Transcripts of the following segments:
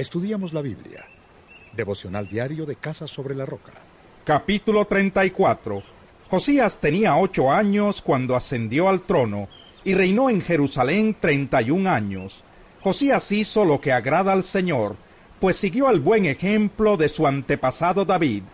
Estudiamos la Biblia. Devocional diario de Casa sobre la Roca. Capítulo 34. Josías tenía ocho años cuando ascendió al trono y reinó en Jerusalén treinta y un años. Josías hizo lo que agrada al Señor, pues siguió el buen ejemplo de su antepasado David.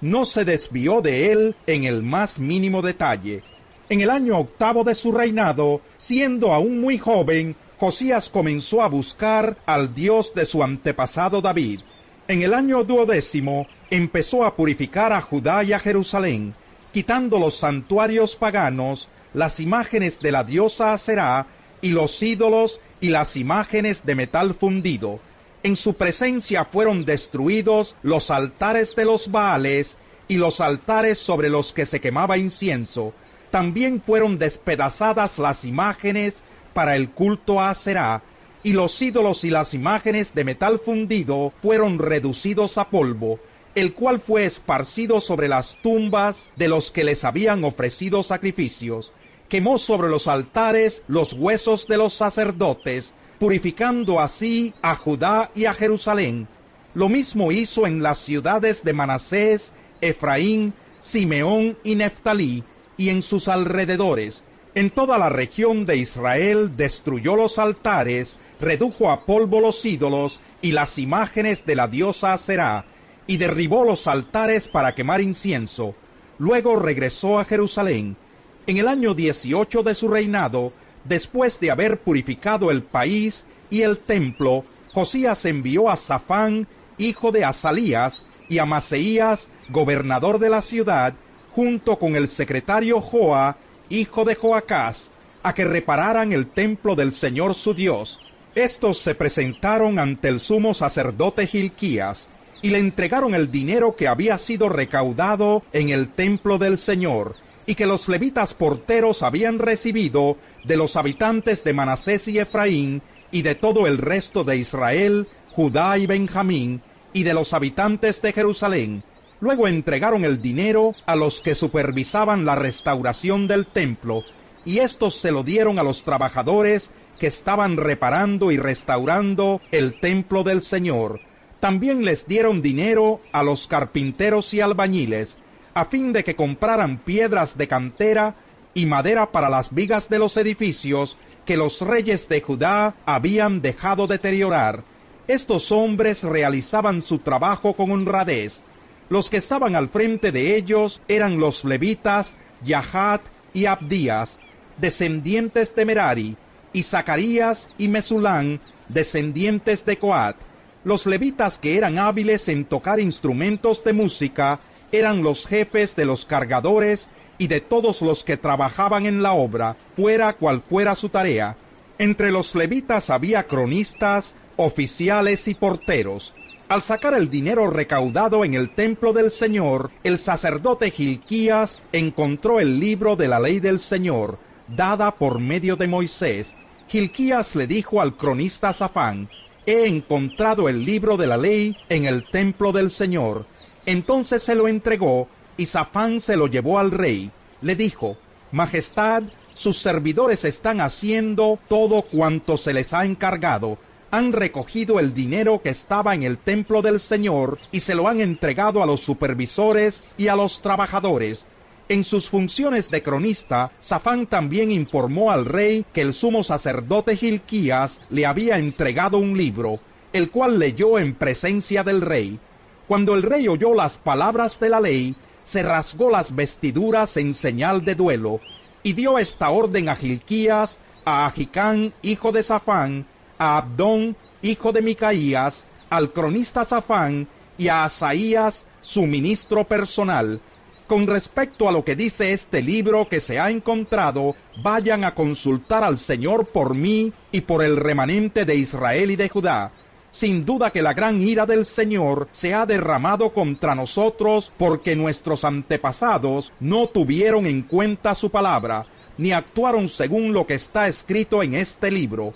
No se desvió de él en el más mínimo detalle. En el año octavo de su reinado, siendo aún muy joven, Josías comenzó a buscar al Dios de su antepasado David. En el año duodécimo empezó a purificar a Judá y a Jerusalén, quitando los santuarios paganos, las imágenes de la diosa Aserá y los ídolos y las imágenes de metal fundido. En su presencia fueron destruidos los altares de los Baales y los altares sobre los que se quemaba incienso. También fueron despedazadas las imágenes para el culto a Será, y los ídolos y las imágenes de metal fundido fueron reducidos a polvo, el cual fue esparcido sobre las tumbas de los que les habían ofrecido sacrificios. Quemó sobre los altares los huesos de los sacerdotes, purificando así a Judá y a Jerusalén. Lo mismo hizo en las ciudades de Manasés, Efraín, Simeón y Neftalí, y en sus alrededores, en toda la región de Israel destruyó los altares, redujo a polvo los ídolos y las imágenes de la diosa Será, y derribó los altares para quemar incienso. Luego regresó a Jerusalén. En el año 18 de su reinado, después de haber purificado el país y el templo, Josías envió a Safán, hijo de Asalías, y a Maseías, gobernador de la ciudad, junto con el secretario Joa hijo de Joacás, a que repararan el templo del Señor su Dios. Estos se presentaron ante el sumo sacerdote Gilquías y le entregaron el dinero que había sido recaudado en el templo del Señor y que los levitas porteros habían recibido de los habitantes de Manasés y Efraín y de todo el resto de Israel, Judá y Benjamín y de los habitantes de Jerusalén, Luego entregaron el dinero a los que supervisaban la restauración del templo, y estos se lo dieron a los trabajadores que estaban reparando y restaurando el templo del Señor. También les dieron dinero a los carpinteros y albañiles, a fin de que compraran piedras de cantera y madera para las vigas de los edificios que los reyes de Judá habían dejado deteriorar. Estos hombres realizaban su trabajo con honradez, los que estaban al frente de ellos eran los levitas Yahat y Abdías, descendientes de Merari, y Zacarías y Mesulán, descendientes de Coat. Los levitas que eran hábiles en tocar instrumentos de música eran los jefes de los cargadores y de todos los que trabajaban en la obra, fuera cual fuera su tarea. Entre los levitas había cronistas, oficiales y porteros. Al sacar el dinero recaudado en el templo del Señor, el sacerdote Gilquías encontró el libro de la ley del Señor, dada por medio de Moisés. Gilquías le dijo al cronista Safán, He encontrado el libro de la ley en el templo del Señor. Entonces se lo entregó, y Safán se lo llevó al rey. Le dijo, Majestad, sus servidores están haciendo todo cuanto se les ha encargado, han recogido el dinero que estaba en el templo del Señor y se lo han entregado a los supervisores y a los trabajadores. En sus funciones de cronista, Safán también informó al rey que el sumo sacerdote Gilquías le había entregado un libro, el cual leyó en presencia del rey. Cuando el rey oyó las palabras de la ley, se rasgó las vestiduras en señal de duelo, y dio esta orden a Gilquías, a Agicán, hijo de Safán, a Abdón, hijo de Micaías, al cronista Safán y a Asaías, su ministro personal. Con respecto a lo que dice este libro que se ha encontrado, vayan a consultar al Señor por mí y por el remanente de Israel y de Judá. Sin duda que la gran ira del Señor se ha derramado contra nosotros porque nuestros antepasados no tuvieron en cuenta su palabra, ni actuaron según lo que está escrito en este libro.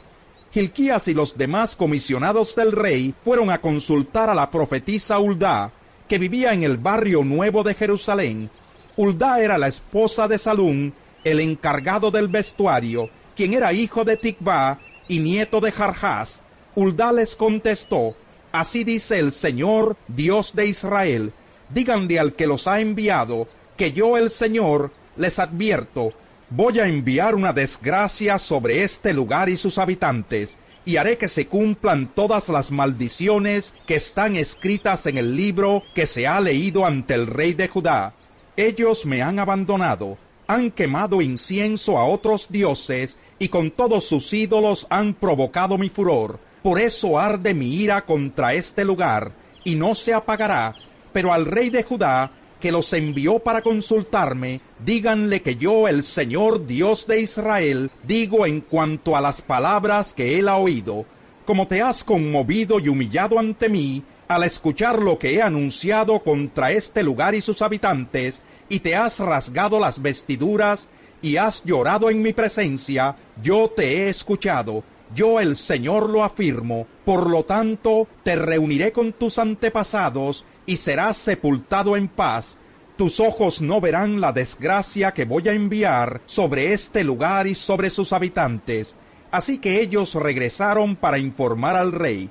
Gilquías y los demás comisionados del rey fueron a consultar a la profetisa Uldá, que vivía en el barrio nuevo de Jerusalén. Uldá era la esposa de Salún, el encargado del vestuario, quien era hijo de Tikvá y nieto de Jarjás. Uldá les contestó, Así dice el Señor, Dios de Israel. Díganle al que los ha enviado, que yo el Señor les advierto, voy a enviar una desgracia sobre este lugar y sus habitantes, y haré que se cumplan todas las maldiciones que están escritas en el libro que se ha leído ante el rey de Judá. Ellos me han abandonado, han quemado incienso a otros dioses, y con todos sus ídolos han provocado mi furor. Por eso arde mi ira contra este lugar, y no se apagará. Pero al rey de Judá, que los envió para consultarme, díganle que yo, el Señor Dios de Israel, digo en cuanto a las palabras que él ha oído, como te has conmovido y humillado ante mí, al escuchar lo que he anunciado contra este lugar y sus habitantes, y te has rasgado las vestiduras, y has llorado en mi presencia, yo te he escuchado, yo el Señor lo afirmo, por lo tanto te reuniré con tus antepasados y serás sepultado en paz. Tus ojos no verán la desgracia que voy a enviar sobre este lugar y sobre sus habitantes. Así que ellos regresaron para informar al rey.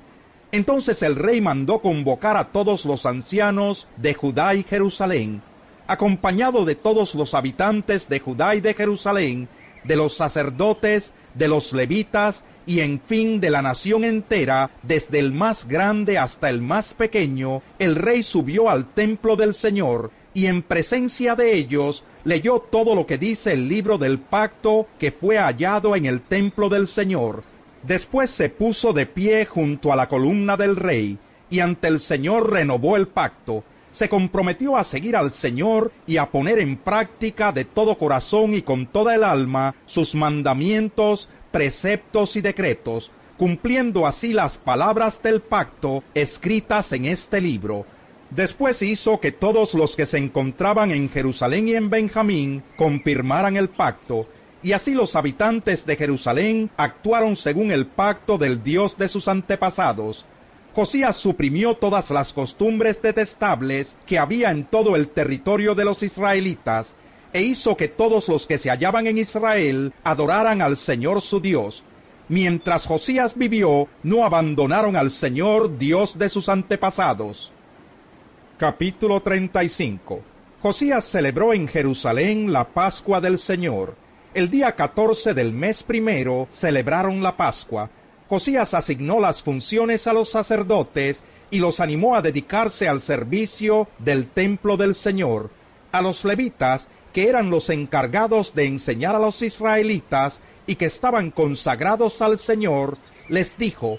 Entonces el rey mandó convocar a todos los ancianos de Judá y Jerusalén, acompañado de todos los habitantes de Judá y de Jerusalén, de los sacerdotes, de los levitas y en fin de la nación entera, desde el más grande hasta el más pequeño, el rey subió al templo del Señor, y en presencia de ellos leyó todo lo que dice el libro del pacto que fue hallado en el templo del Señor. Después se puso de pie junto a la columna del rey, y ante el Señor renovó el pacto, se comprometió a seguir al Señor y a poner en práctica de todo corazón y con toda el alma sus mandamientos, preceptos y decretos, cumpliendo así las palabras del pacto escritas en este libro. Después hizo que todos los que se encontraban en Jerusalén y en Benjamín confirmaran el pacto, y así los habitantes de Jerusalén actuaron según el pacto del Dios de sus antepasados. Josías suprimió todas las costumbres detestables que había en todo el territorio de los israelitas, e hizo que todos los que se hallaban en Israel adoraran al Señor su Dios. Mientras Josías vivió, no abandonaron al Señor Dios de sus antepasados. Capítulo 35 Josías celebró en Jerusalén la Pascua del Señor. El día 14 del mes primero celebraron la Pascua. Josías asignó las funciones a los sacerdotes y los animó a dedicarse al servicio del templo del Señor. A los levitas que eran los encargados de enseñar a los israelitas y que estaban consagrados al Señor, les dijo,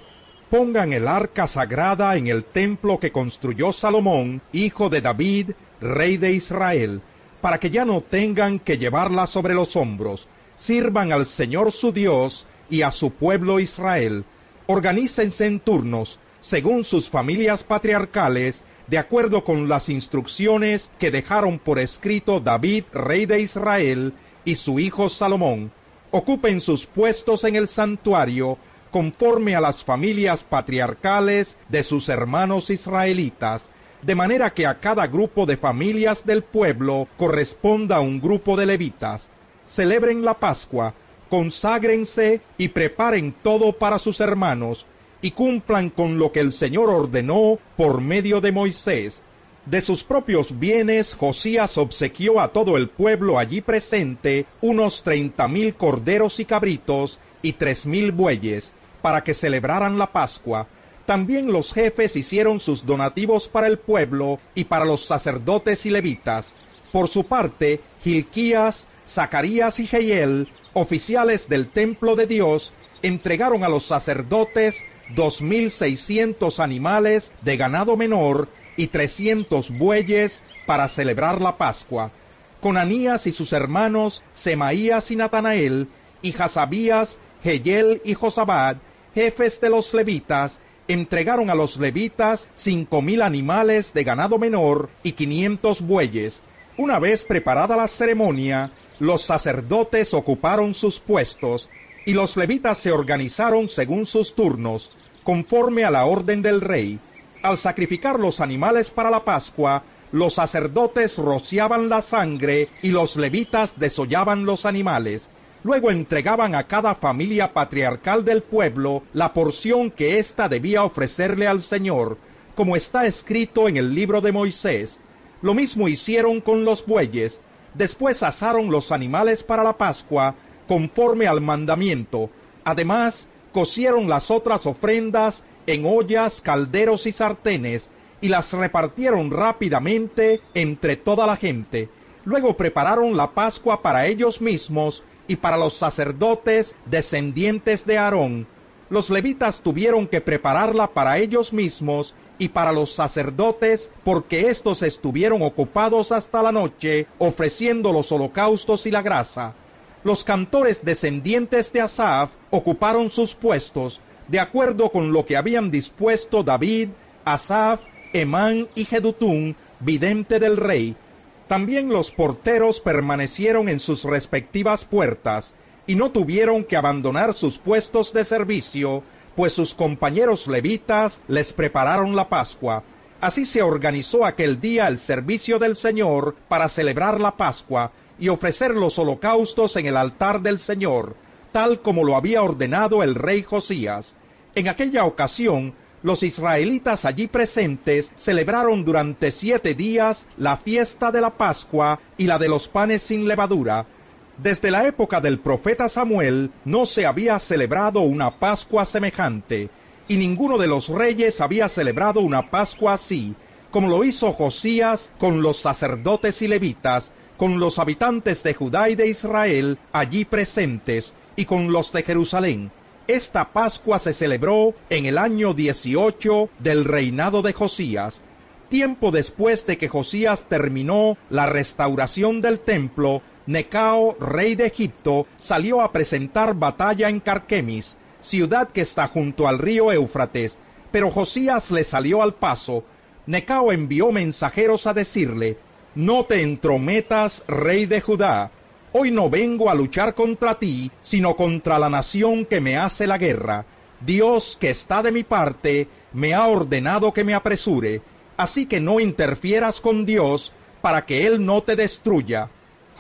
pongan el arca sagrada en el templo que construyó Salomón, hijo de David, rey de Israel, para que ya no tengan que llevarla sobre los hombros, sirvan al Señor su Dios y a su pueblo Israel, organícense en turnos, según sus familias patriarcales, de acuerdo con las instrucciones que dejaron por escrito David, rey de Israel, y su hijo Salomón, ocupen sus puestos en el santuario conforme a las familias patriarcales de sus hermanos israelitas, de manera que a cada grupo de familias del pueblo corresponda un grupo de levitas. Celebren la Pascua, conságrense y preparen todo para sus hermanos, y cumplan con lo que el Señor ordenó por medio de Moisés. De sus propios bienes Josías obsequió a todo el pueblo allí presente unos treinta mil corderos y cabritos y tres mil bueyes, para que celebraran la Pascua. También los jefes hicieron sus donativos para el pueblo y para los sacerdotes y levitas. Por su parte, Gilquías, Zacarías y Jehiel, oficiales del templo de Dios, entregaron a los sacerdotes dos mil seiscientos animales de ganado menor y trescientos bueyes para celebrar la Pascua. Con Anías y sus hermanos Semaías y Natanael, y Hasabías, Geyel y Josabad, jefes de los levitas, entregaron a los levitas cinco mil animales de ganado menor y quinientos bueyes. Una vez preparada la ceremonia, los sacerdotes ocuparon sus puestos y los levitas se organizaron según sus turnos, conforme a la orden del rey. Al sacrificar los animales para la Pascua, los sacerdotes rociaban la sangre y los levitas desollaban los animales. Luego entregaban a cada familia patriarcal del pueblo la porción que ésta debía ofrecerle al Señor, como está escrito en el libro de Moisés. Lo mismo hicieron con los bueyes. Después asaron los animales para la Pascua, conforme al mandamiento. Además, cocieron las otras ofrendas en ollas, calderos y sartenes, y las repartieron rápidamente entre toda la gente. Luego prepararon la Pascua para ellos mismos y para los sacerdotes descendientes de Aarón. Los levitas tuvieron que prepararla para ellos mismos y para los sacerdotes, porque éstos estuvieron ocupados hasta la noche ofreciendo los holocaustos y la grasa. Los cantores descendientes de Asaf ocuparon sus puestos, de acuerdo con lo que habían dispuesto David, Asaf, Emán y Jedutún, vidente del rey. También los porteros permanecieron en sus respectivas puertas, y no tuvieron que abandonar sus puestos de servicio, pues sus compañeros levitas les prepararon la Pascua. Así se organizó aquel día el servicio del Señor para celebrar la Pascua y ofrecer los holocaustos en el altar del Señor, tal como lo había ordenado el rey Josías. En aquella ocasión, los israelitas allí presentes celebraron durante siete días la fiesta de la Pascua y la de los panes sin levadura, desde la época del profeta Samuel no se había celebrado una Pascua semejante, y ninguno de los reyes había celebrado una Pascua así, como lo hizo Josías con los sacerdotes y levitas, con los habitantes de Judá y de Israel allí presentes, y con los de Jerusalén. Esta Pascua se celebró en el año 18 del reinado de Josías, tiempo después de que Josías terminó la restauración del templo Necao, rey de Egipto, salió a presentar batalla en Carquemis, ciudad que está junto al río Éufrates, pero Josías le salió al paso. Necao envió mensajeros a decirle, No te entrometas, rey de Judá. Hoy no vengo a luchar contra ti, sino contra la nación que me hace la guerra. Dios, que está de mi parte, me ha ordenado que me apresure. Así que no interfieras con Dios, para que Él no te destruya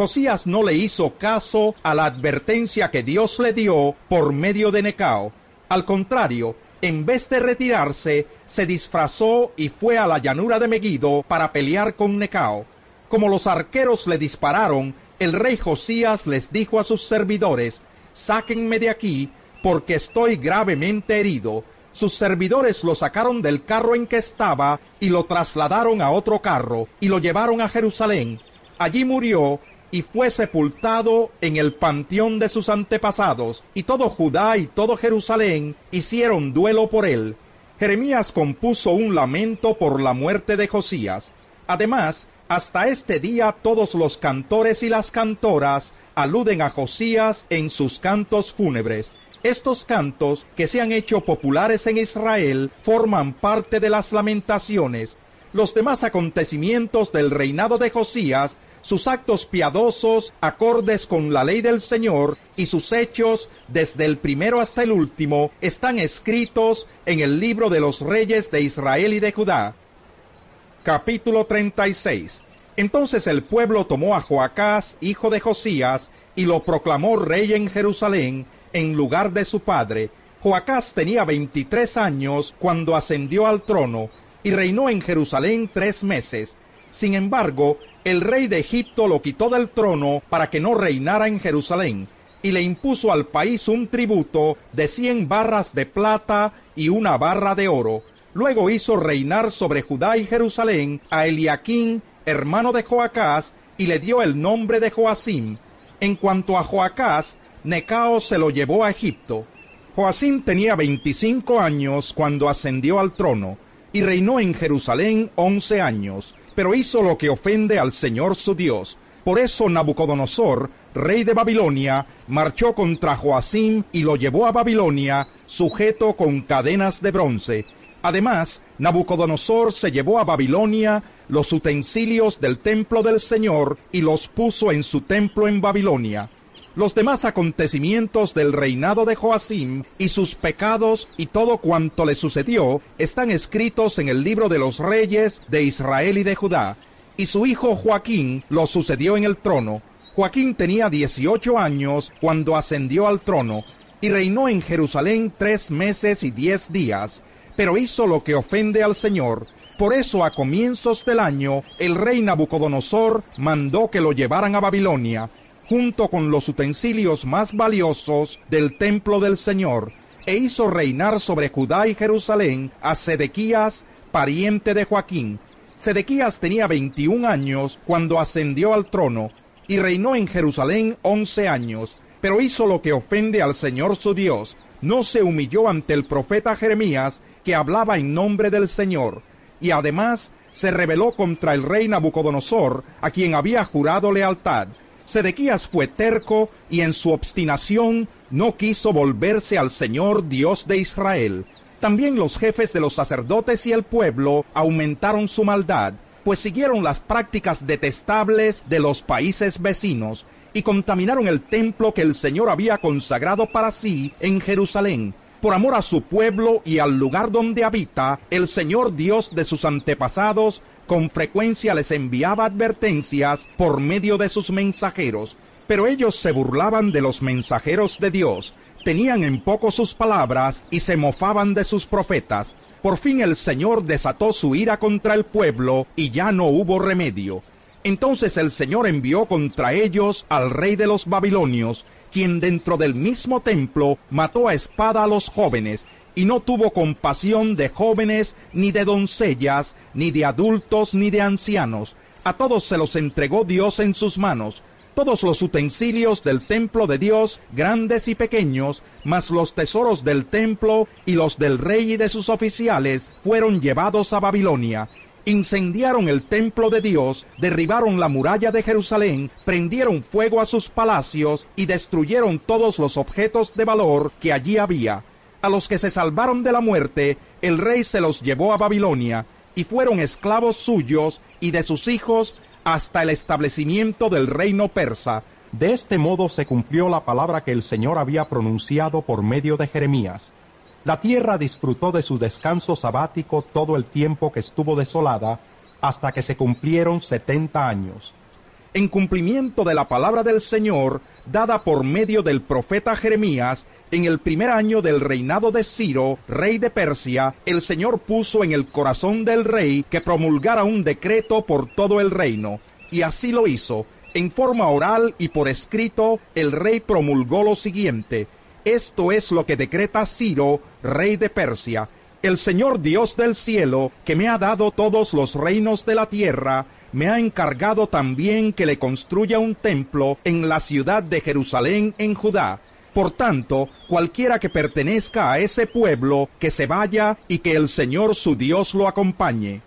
Josías no le hizo caso a la advertencia que Dios le dio por medio de Necao. Al contrario, en vez de retirarse, se disfrazó y fue a la llanura de Megiddo para pelear con Necao. Como los arqueros le dispararon, el rey Josías les dijo a sus servidores, Sáquenme de aquí, porque estoy gravemente herido. Sus servidores lo sacaron del carro en que estaba y lo trasladaron a otro carro y lo llevaron a Jerusalén. Allí murió y fue sepultado en el panteón de sus antepasados, y todo Judá y todo Jerusalén hicieron duelo por él. Jeremías compuso un lamento por la muerte de Josías. Además, hasta este día todos los cantores y las cantoras aluden a Josías en sus cantos fúnebres. Estos cantos, que se han hecho populares en Israel, forman parte de las lamentaciones. Los demás acontecimientos del reinado de Josías sus actos piadosos, acordes con la ley del Señor, y sus hechos, desde el primero hasta el último, están escritos en el libro de los reyes de Israel y de Judá. Capítulo 36 Entonces el pueblo tomó a Joacás, hijo de Josías, y lo proclamó rey en Jerusalén, en lugar de su padre. Joacás tenía veintitrés años cuando ascendió al trono, y reinó en Jerusalén tres meses. Sin embargo, el rey de Egipto lo quitó del trono para que no reinara en Jerusalén, y le impuso al país un tributo de cien barras de plata y una barra de oro. Luego hizo reinar sobre Judá y Jerusalén a Eliaquín, hermano de Joacás, y le dio el nombre de Joacim. En cuanto a Joacás, Necao se lo llevó a Egipto. Joacim tenía veinticinco años cuando ascendió al trono, y reinó en Jerusalén once años pero hizo lo que ofende al Señor su Dios. Por eso Nabucodonosor, rey de Babilonia, marchó contra Joacim y lo llevó a Babilonia, sujeto con cadenas de bronce. Además, Nabucodonosor se llevó a Babilonia los utensilios del templo del Señor y los puso en su templo en Babilonia. Los demás acontecimientos del reinado de Joacim y sus pecados y todo cuanto le sucedió están escritos en el libro de los reyes de Israel y de Judá. Y su hijo Joaquín lo sucedió en el trono. Joaquín tenía 18 años cuando ascendió al trono y reinó en Jerusalén tres meses y diez días, pero hizo lo que ofende al Señor. Por eso a comienzos del año el rey Nabucodonosor mandó que lo llevaran a Babilonia, junto con los utensilios más valiosos del templo del Señor, e hizo reinar sobre Judá y Jerusalén a Sedequías, pariente de Joaquín. Sedequías tenía 21 años cuando ascendió al trono, y reinó en Jerusalén once años, pero hizo lo que ofende al Señor su Dios. No se humilló ante el profeta Jeremías, que hablaba en nombre del Señor, y además se rebeló contra el rey Nabucodonosor, a quien había jurado lealtad. Sedequías fue terco y en su obstinación no quiso volverse al Señor Dios de Israel. También los jefes de los sacerdotes y el pueblo aumentaron su maldad pues siguieron las prácticas detestables de los países vecinos y contaminaron el templo que el Señor había consagrado para sí en Jerusalén. Por amor a su pueblo y al lugar donde habita, el Señor Dios de sus antepasados con frecuencia les enviaba advertencias por medio de sus mensajeros, pero ellos se burlaban de los mensajeros de Dios, tenían en poco sus palabras y se mofaban de sus profetas, por fin el Señor desató su ira contra el pueblo y ya no hubo remedio. Entonces el Señor envió contra ellos al rey de los babilonios, quien dentro del mismo templo mató a espada a los jóvenes, y no tuvo compasión de jóvenes, ni de doncellas, ni de adultos, ni de ancianos. A todos se los entregó Dios en sus manos, todos los utensilios del templo de Dios, grandes y pequeños, mas los tesoros del templo y los del rey y de sus oficiales, fueron llevados a Babilonia. Incendiaron el templo de Dios, derribaron la muralla de Jerusalén, prendieron fuego a sus palacios y destruyeron todos los objetos de valor que allí había. A los que se salvaron de la muerte, el rey se los llevó a Babilonia, y fueron esclavos suyos y de sus hijos hasta el establecimiento del reino persa. De este modo se cumplió la palabra que el Señor había pronunciado por medio de Jeremías. La tierra disfrutó de su descanso sabático todo el tiempo que estuvo desolada, hasta que se cumplieron setenta años. En cumplimiento de la palabra del Señor, dada por medio del profeta Jeremías, en el primer año del reinado de Ciro, rey de Persia, el Señor puso en el corazón del rey que promulgara un decreto por todo el reino, y así lo hizo. En forma oral y por escrito, el rey promulgó lo siguiente. Esto es lo que decreta Ciro, rey de Persia. El Señor Dios del cielo, que me ha dado todos los reinos de la tierra, me ha encargado también que le construya un templo en la ciudad de Jerusalén en Judá. Por tanto, cualquiera que pertenezca a ese pueblo, que se vaya y que el Señor su Dios lo acompañe.